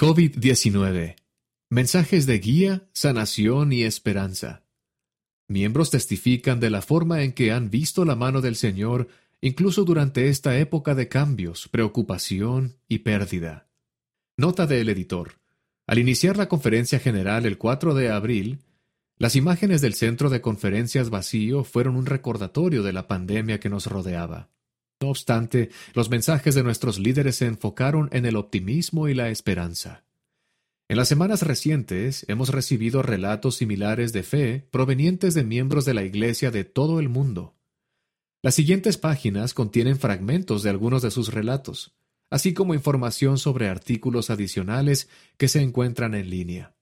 COVID-19. Mensajes de guía, sanación y esperanza. Miembros testifican de la forma en que han visto la mano del Señor incluso durante esta época de cambios, preocupación y pérdida. Nota del editor. Al iniciar la conferencia general el 4 de abril, las imágenes del centro de conferencias vacío fueron un recordatorio de la pandemia que nos rodeaba. No obstante, los mensajes de nuestros líderes se enfocaron en el optimismo y la esperanza. En las semanas recientes hemos recibido relatos similares de fe provenientes de miembros de la Iglesia de todo el mundo. Las siguientes páginas contienen fragmentos de algunos de sus relatos, así como información sobre artículos adicionales que se encuentran en línea.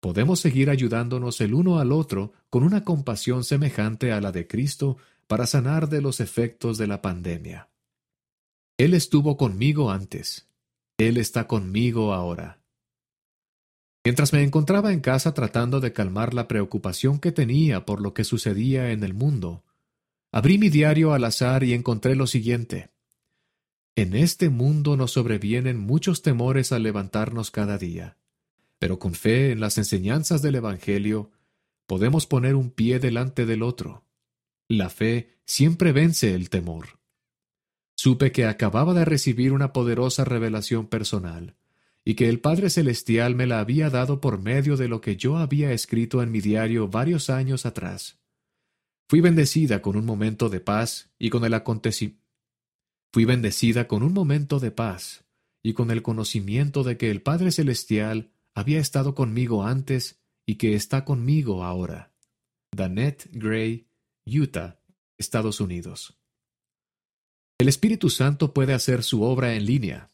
Podemos seguir ayudándonos el uno al otro con una compasión semejante a la de Cristo para sanar de los efectos de la pandemia. Él estuvo conmigo antes. Él está conmigo ahora. Mientras me encontraba en casa tratando de calmar la preocupación que tenía por lo que sucedía en el mundo, abrí mi diario al azar y encontré lo siguiente. En este mundo nos sobrevienen muchos temores al levantarnos cada día, pero con fe en las enseñanzas del Evangelio podemos poner un pie delante del otro la fe siempre vence el temor. Supe que acababa de recibir una poderosa revelación personal, y que el Padre Celestial me la había dado por medio de lo que yo había escrito en mi diario varios años atrás. Fui bendecida con un momento de paz y con el acontecimiento. Fui bendecida con un momento de paz y con el conocimiento de que el Padre Celestial había estado conmigo antes y que está conmigo ahora. Danette Gray Utah, Estados Unidos. El Espíritu Santo puede hacer su obra en línea.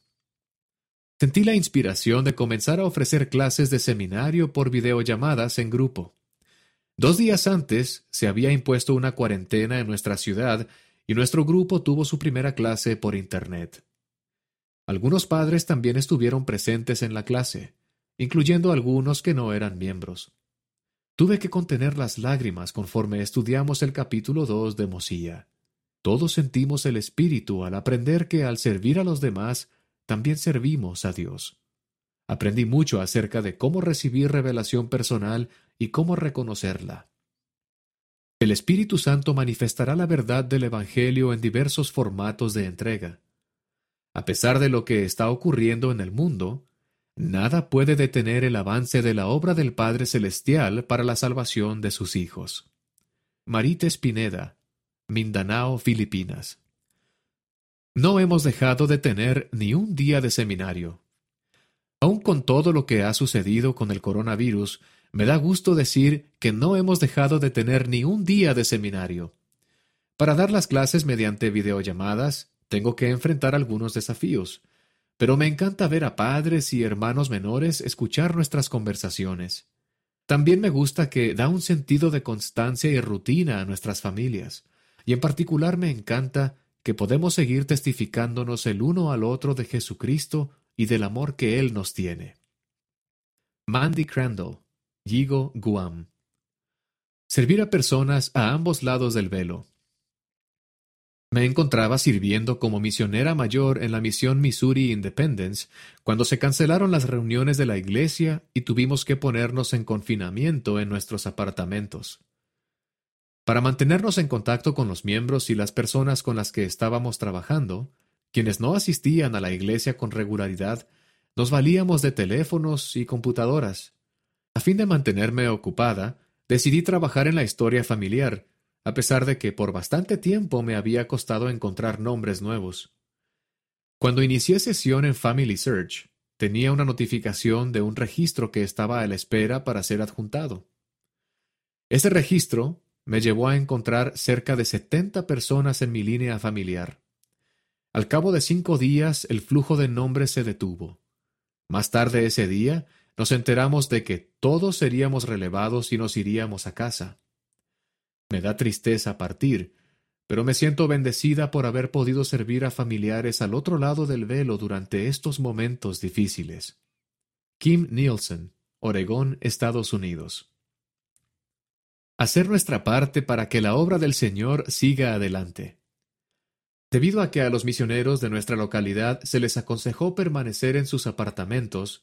Sentí la inspiración de comenzar a ofrecer clases de seminario por videollamadas en grupo. Dos días antes se había impuesto una cuarentena en nuestra ciudad y nuestro grupo tuvo su primera clase por Internet. Algunos padres también estuvieron presentes en la clase, incluyendo algunos que no eran miembros. Tuve que contener las lágrimas conforme estudiamos el capítulo 2 de Mosía. Todos sentimos el Espíritu al aprender que al servir a los demás, también servimos a Dios. Aprendí mucho acerca de cómo recibir revelación personal y cómo reconocerla. El Espíritu Santo manifestará la verdad del Evangelio en diversos formatos de entrega. A pesar de lo que está ocurriendo en el mundo, Nada puede detener el avance de la obra del Padre Celestial para la salvación de sus hijos. Marita Espineda, Mindanao, Filipinas. No hemos dejado de tener ni un día de seminario. Aun con todo lo que ha sucedido con el coronavirus, me da gusto decir que no hemos dejado de tener ni un día de seminario. Para dar las clases mediante videollamadas, tengo que enfrentar algunos desafíos, pero me encanta ver a padres y hermanos menores escuchar nuestras conversaciones. También me gusta que da un sentido de constancia y rutina a nuestras familias, y en particular me encanta que podemos seguir testificándonos el uno al otro de Jesucristo y del amor que Él nos tiene. Mandy Crandall, Yigo, Guam. Servir a personas a ambos lados del velo. Me encontraba sirviendo como misionera mayor en la misión Missouri Independence cuando se cancelaron las reuniones de la iglesia y tuvimos que ponernos en confinamiento en nuestros apartamentos. Para mantenernos en contacto con los miembros y las personas con las que estábamos trabajando, quienes no asistían a la iglesia con regularidad, nos valíamos de teléfonos y computadoras. A fin de mantenerme ocupada, decidí trabajar en la historia familiar, a pesar de que por bastante tiempo me había costado encontrar nombres nuevos. Cuando inicié sesión en Family Search, tenía una notificación de un registro que estaba a la espera para ser adjuntado. Ese registro me llevó a encontrar cerca de setenta personas en mi línea familiar. Al cabo de cinco días el flujo de nombres se detuvo. Más tarde ese día nos enteramos de que todos seríamos relevados y nos iríamos a casa. Me da tristeza partir, pero me siento bendecida por haber podido servir a familiares al otro lado del velo durante estos momentos difíciles. Kim Nielsen, Oregón, Estados Unidos. Hacer nuestra parte para que la obra del Señor siga adelante. Debido a que a los misioneros de nuestra localidad se les aconsejó permanecer en sus apartamentos,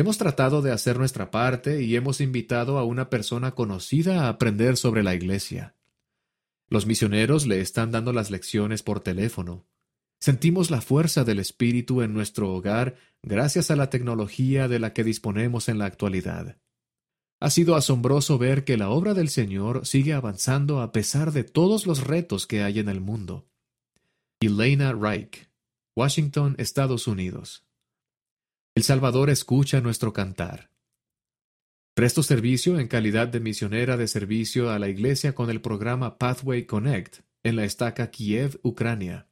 Hemos tratado de hacer nuestra parte y hemos invitado a una persona conocida a aprender sobre la Iglesia. Los misioneros le están dando las lecciones por teléfono. Sentimos la fuerza del Espíritu en nuestro hogar gracias a la tecnología de la que disponemos en la actualidad. Ha sido asombroso ver que la obra del Señor sigue avanzando a pesar de todos los retos que hay en el mundo. Elena Reich, Washington, Estados Unidos. El Salvador escucha nuestro cantar. Presto servicio en calidad de misionera de servicio a la Iglesia con el programa Pathway Connect en la estaca Kiev, Ucrania.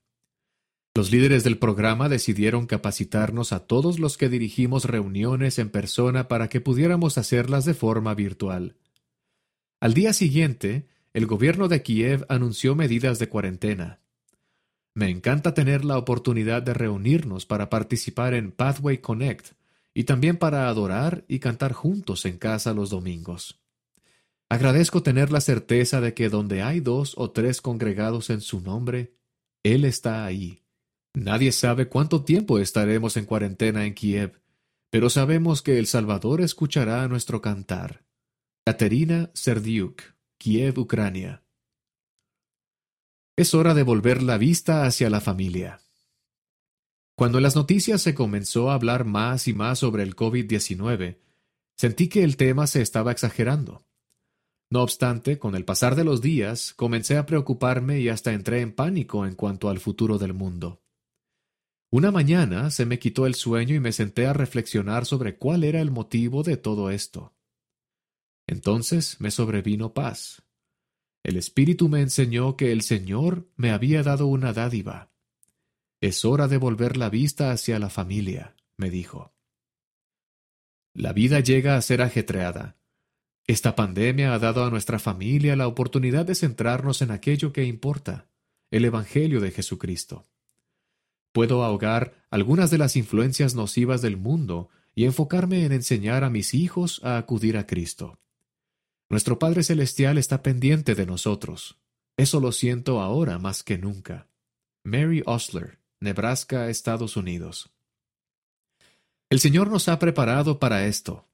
Los líderes del programa decidieron capacitarnos a todos los que dirigimos reuniones en persona para que pudiéramos hacerlas de forma virtual. Al día siguiente, el gobierno de Kiev anunció medidas de cuarentena. Me encanta tener la oportunidad de reunirnos para participar en Pathway Connect y también para adorar y cantar juntos en casa los domingos. Agradezco tener la certeza de que donde hay dos o tres congregados en su nombre, Él está ahí. Nadie sabe cuánto tiempo estaremos en cuarentena en Kiev, pero sabemos que El Salvador escuchará nuestro cantar. Katerina Serdiuk, Kiev, Ucrania. Es hora de volver la vista hacia la familia. Cuando en las noticias se comenzó a hablar más y más sobre el COVID-19, sentí que el tema se estaba exagerando. No obstante, con el pasar de los días, comencé a preocuparme y hasta entré en pánico en cuanto al futuro del mundo. Una mañana se me quitó el sueño y me senté a reflexionar sobre cuál era el motivo de todo esto. Entonces me sobrevino paz. El Espíritu me enseñó que el Señor me había dado una dádiva. Es hora de volver la vista hacia la familia, me dijo. La vida llega a ser ajetreada. Esta pandemia ha dado a nuestra familia la oportunidad de centrarnos en aquello que importa, el Evangelio de Jesucristo. Puedo ahogar algunas de las influencias nocivas del mundo y enfocarme en enseñar a mis hijos a acudir a Cristo. Nuestro Padre Celestial está pendiente de nosotros. Eso lo siento ahora más que nunca. Mary Osler, Nebraska, Estados Unidos. El Señor nos ha preparado para esto.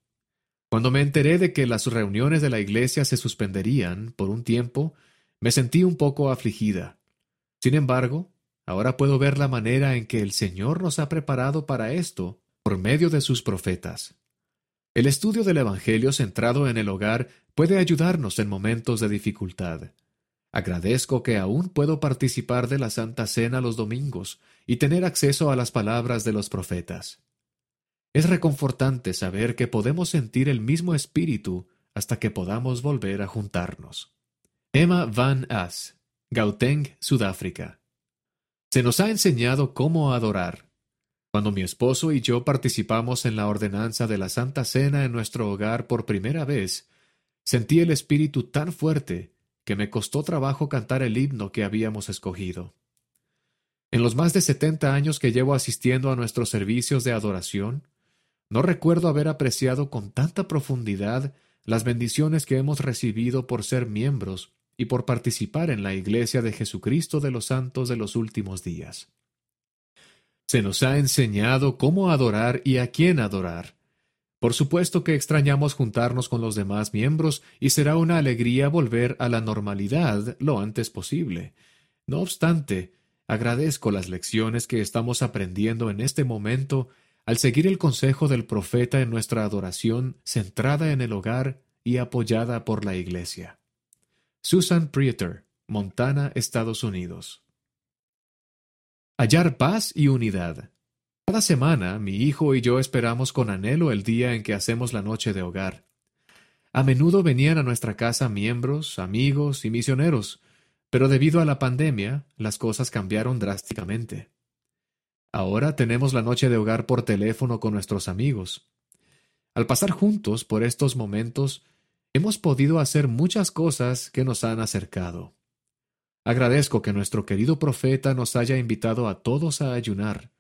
Cuando me enteré de que las reuniones de la iglesia se suspenderían por un tiempo, me sentí un poco afligida. Sin embargo, ahora puedo ver la manera en que el Señor nos ha preparado para esto por medio de sus profetas. El estudio del Evangelio centrado en el hogar puede ayudarnos en momentos de dificultad. Agradezco que aún puedo participar de la Santa Cena los domingos y tener acceso a las palabras de los profetas. Es reconfortante saber que podemos sentir el mismo espíritu hasta que podamos volver a juntarnos. Emma Van As, Gauteng, Sudáfrica. Se nos ha enseñado cómo adorar, cuando mi esposo y yo participamos en la ordenanza de la Santa Cena en nuestro hogar por primera vez, sentí el espíritu tan fuerte que me costó trabajo cantar el himno que habíamos escogido. En los más de setenta años que llevo asistiendo a nuestros servicios de adoración, no recuerdo haber apreciado con tanta profundidad las bendiciones que hemos recibido por ser miembros y por participar en la Iglesia de Jesucristo de los Santos de los últimos días. Se nos ha enseñado cómo adorar y a quién adorar. Por supuesto que extrañamos juntarnos con los demás miembros y será una alegría volver a la normalidad lo antes posible. No obstante, agradezco las lecciones que estamos aprendiendo en este momento al seguir el consejo del profeta en nuestra adoración centrada en el hogar y apoyada por la Iglesia. Susan Prieter, Montana, Estados Unidos. Hallar paz y unidad. Cada semana mi hijo y yo esperamos con anhelo el día en que hacemos la noche de hogar. A menudo venían a nuestra casa miembros, amigos y misioneros, pero debido a la pandemia las cosas cambiaron drásticamente. Ahora tenemos la noche de hogar por teléfono con nuestros amigos. Al pasar juntos por estos momentos, hemos podido hacer muchas cosas que nos han acercado. Agradezco que nuestro querido profeta nos haya invitado a todos a ayunar.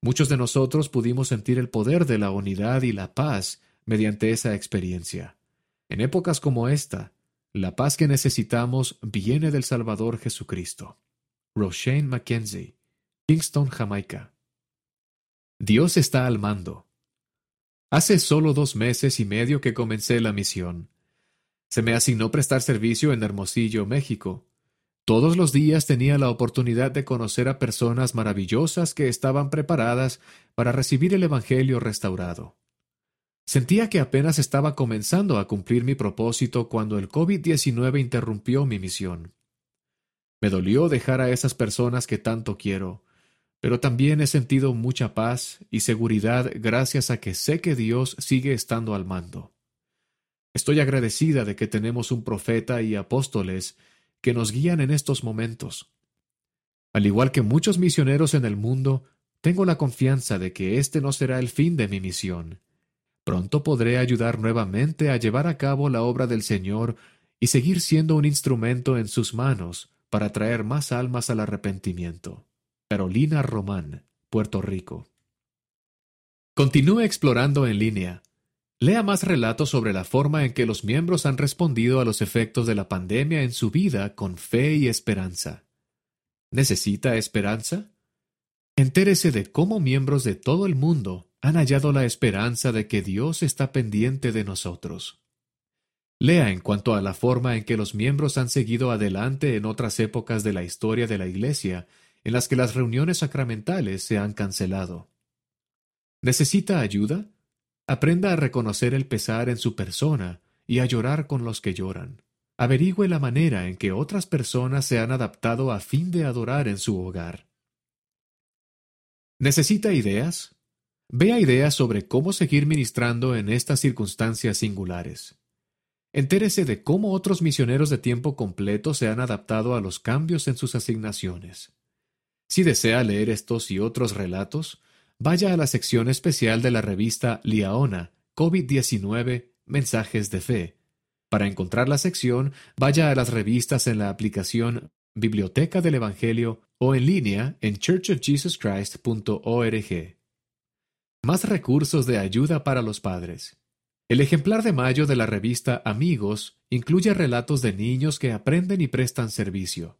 Muchos de nosotros pudimos sentir el poder de la unidad y la paz mediante esa experiencia. En épocas como esta, la paz que necesitamos viene del Salvador Jesucristo. Roshane Mackenzie, Kingston, Jamaica. Dios está al mando. Hace solo dos meses y medio que comencé la misión. Se me asignó prestar servicio en Hermosillo, México. Todos los días tenía la oportunidad de conocer a personas maravillosas que estaban preparadas para recibir el Evangelio restaurado. Sentía que apenas estaba comenzando a cumplir mi propósito cuando el COVID-19 interrumpió mi misión. Me dolió dejar a esas personas que tanto quiero, pero también he sentido mucha paz y seguridad gracias a que sé que Dios sigue estando al mando. Estoy agradecida de que tenemos un profeta y apóstoles que nos guían en estos momentos. Al igual que muchos misioneros en el mundo, tengo la confianza de que este no será el fin de mi misión. Pronto podré ayudar nuevamente a llevar a cabo la obra del Señor y seguir siendo un instrumento en sus manos para traer más almas al arrepentimiento. Carolina Román, Puerto Rico. Continúe explorando en línea. Lea más relatos sobre la forma en que los miembros han respondido a los efectos de la pandemia en su vida con fe y esperanza. ¿Necesita esperanza? Entérese de cómo miembros de todo el mundo han hallado la esperanza de que Dios está pendiente de nosotros. Lea en cuanto a la forma en que los miembros han seguido adelante en otras épocas de la historia de la Iglesia, en las que las reuniones sacramentales se han cancelado. ¿Necesita ayuda? Aprenda a reconocer el pesar en su persona y a llorar con los que lloran. Averigüe la manera en que otras personas se han adaptado a fin de adorar en su hogar. ¿Necesita ideas? Vea ideas sobre cómo seguir ministrando en estas circunstancias singulares. Entérese de cómo otros misioneros de tiempo completo se han adaptado a los cambios en sus asignaciones. Si desea leer estos y otros relatos, vaya a la sección especial de la revista Liaona, COVID-19, Mensajes de Fe. Para encontrar la sección, vaya a las revistas en la aplicación Biblioteca del Evangelio o en línea en churchofjesuschrist.org. Más recursos de ayuda para los padres. El ejemplar de mayo de la revista Amigos incluye relatos de niños que aprenden y prestan servicio.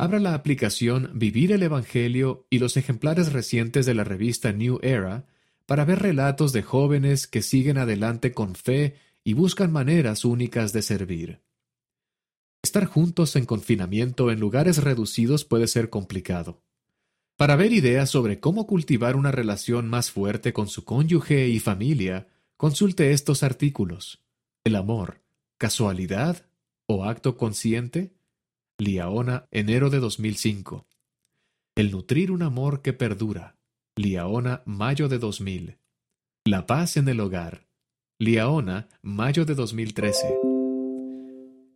Abra la aplicación Vivir el Evangelio y los ejemplares recientes de la revista New Era para ver relatos de jóvenes que siguen adelante con fe y buscan maneras únicas de servir. Estar juntos en confinamiento en lugares reducidos puede ser complicado. Para ver ideas sobre cómo cultivar una relación más fuerte con su cónyuge y familia, consulte estos artículos. El amor, casualidad o acto consciente? Liaona, enero de 2005. El nutrir un amor que perdura. Liaona, mayo de 2000. La paz en el hogar. Liaona, mayo de 2013.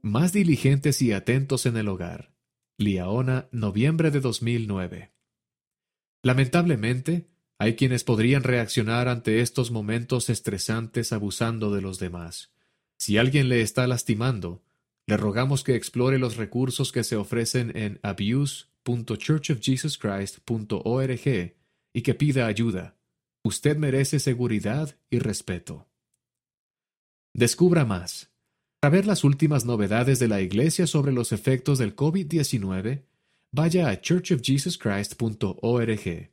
Más diligentes y atentos en el hogar. Liaona, noviembre de 2009. Lamentablemente, hay quienes podrían reaccionar ante estos momentos estresantes abusando de los demás. Si alguien le está lastimando, le rogamos que explore los recursos que se ofrecen en abuse.churchofjesuschrist.org y que pida ayuda. Usted merece seguridad y respeto. Descubra más. Para ver las últimas novedades de la Iglesia sobre los efectos del COVID-19, vaya a churchofjesuschrist.org.